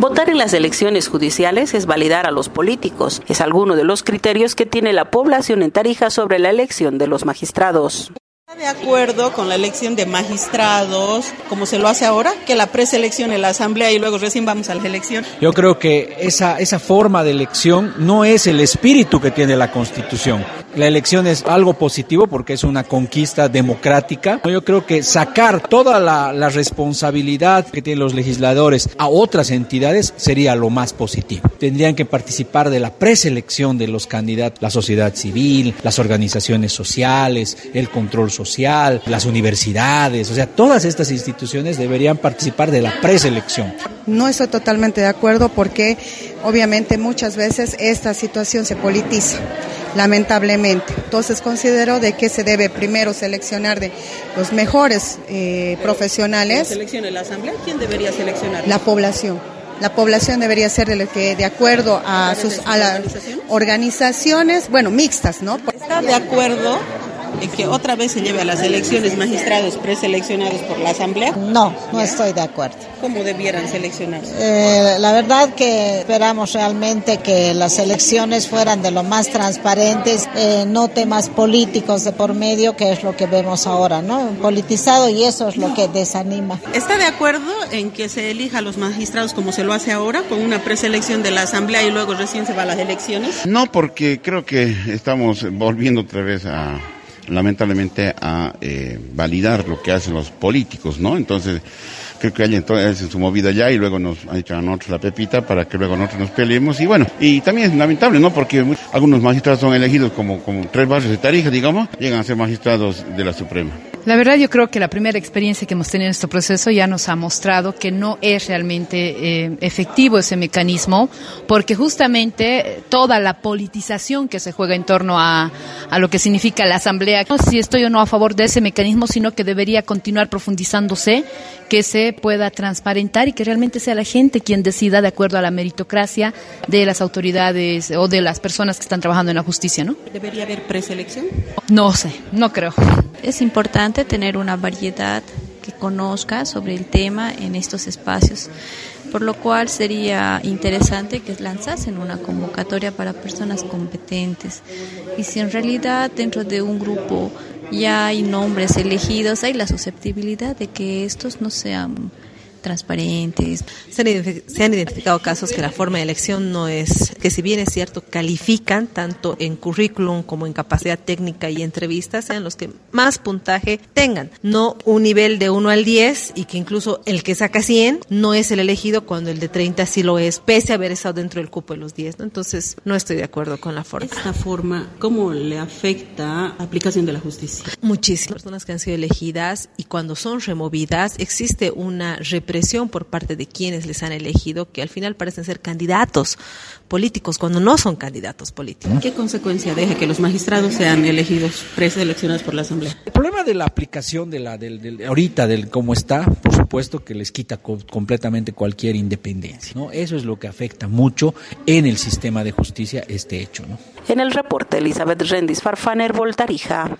Votar en las elecciones judiciales es validar a los políticos. Es alguno de los criterios que tiene la población en Tarija sobre la elección de los magistrados de acuerdo con la elección de magistrados, como se lo hace ahora, que la preselección en la asamblea y luego recién vamos a la elección. Yo creo que esa, esa forma de elección no es el espíritu que tiene la Constitución. La elección es algo positivo porque es una conquista democrática. Yo creo que sacar toda la, la responsabilidad que tienen los legisladores a otras entidades sería lo más positivo. Tendrían que participar de la preselección de los candidatos, la sociedad civil, las organizaciones sociales, el control social, las universidades, o sea, todas estas instituciones deberían participar de la preselección. No estoy totalmente de acuerdo porque obviamente muchas veces esta situación se politiza lamentablemente. Entonces considero de que se debe primero seleccionar de los mejores eh, profesionales. ¿Selecciona la asamblea? ¿Quién debería seleccionar? La población. La población debería ser el que, de acuerdo a sus a las organizaciones, bueno, mixtas, ¿no? ¿Está de acuerdo que otra vez se lleve a las elecciones magistrados preseleccionados por la Asamblea? No, no estoy de acuerdo. ¿Cómo debieran seleccionarse? Eh, la verdad que esperamos realmente que las elecciones fueran de lo más transparentes, eh, no temas políticos de por medio, que es lo que vemos ahora, ¿no? Politizado y eso es lo que desanima. ¿Está de acuerdo en que se elija a los magistrados como se lo hace ahora, con una preselección de la Asamblea y luego recién se va a las elecciones? No, porque creo que estamos volviendo otra vez a lamentablemente a eh, validar lo que hacen los políticos, ¿no? Entonces, creo que hay entonces en su movida ya y luego nos han hecho a nosotros la pepita para que luego nosotros nos peleemos y bueno, y también es lamentable, ¿no? Porque algunos magistrados son elegidos como, como tres barrios de Tarija, digamos, llegan a ser magistrados de la Suprema. La verdad yo creo que la primera experiencia que hemos tenido en este proceso ya nos ha mostrado que no es realmente eh, efectivo ese mecanismo, porque justamente toda la politización que se juega en torno a, a lo que significa la Asamblea, no si estoy o no a favor de ese mecanismo, sino que debería continuar profundizándose, que se pueda transparentar y que realmente sea la gente quien decida de acuerdo a la meritocracia de las autoridades o de las personas que están trabajando en la justicia, ¿no? ¿Debería haber preselección? No sé, no creo. Es importante tener una variedad que conozca sobre el tema en estos espacios, por lo cual sería interesante que lanzasen una convocatoria para personas competentes. Y si en realidad dentro de un grupo ya hay nombres elegidos, hay la susceptibilidad de que estos no sean transparentes. Se han, identificado casos que la forma de elección no es, que si bien es cierto, califican tanto en currículum como en capacidad técnica y entrevistas, sean los que más puntaje tengan. No un nivel de 1 al 10 y que incluso el que saca 100 no es el elegido cuando el de 30 sí lo es, pese a haber estado dentro del cupo de los 10. ¿no? Entonces, no estoy de acuerdo con la forma. ¿Esta forma cómo le afecta la aplicación de la justicia? Muchísimas personas que han sido elegidas y cuando son removidas existe una represión presión por parte de quienes les han elegido, que al final parecen ser candidatos políticos cuando no son candidatos políticos. ¿Qué consecuencia deja que los magistrados sean elegidos, preseleccionados por la Asamblea? El problema de la aplicación de la del, ahorita del cómo está, por supuesto que les quita completamente cualquier independencia, ¿no? Eso es lo que afecta mucho en el sistema de justicia este hecho, ¿no? En el reporte Elizabeth Rendis Farfaner Voltarija.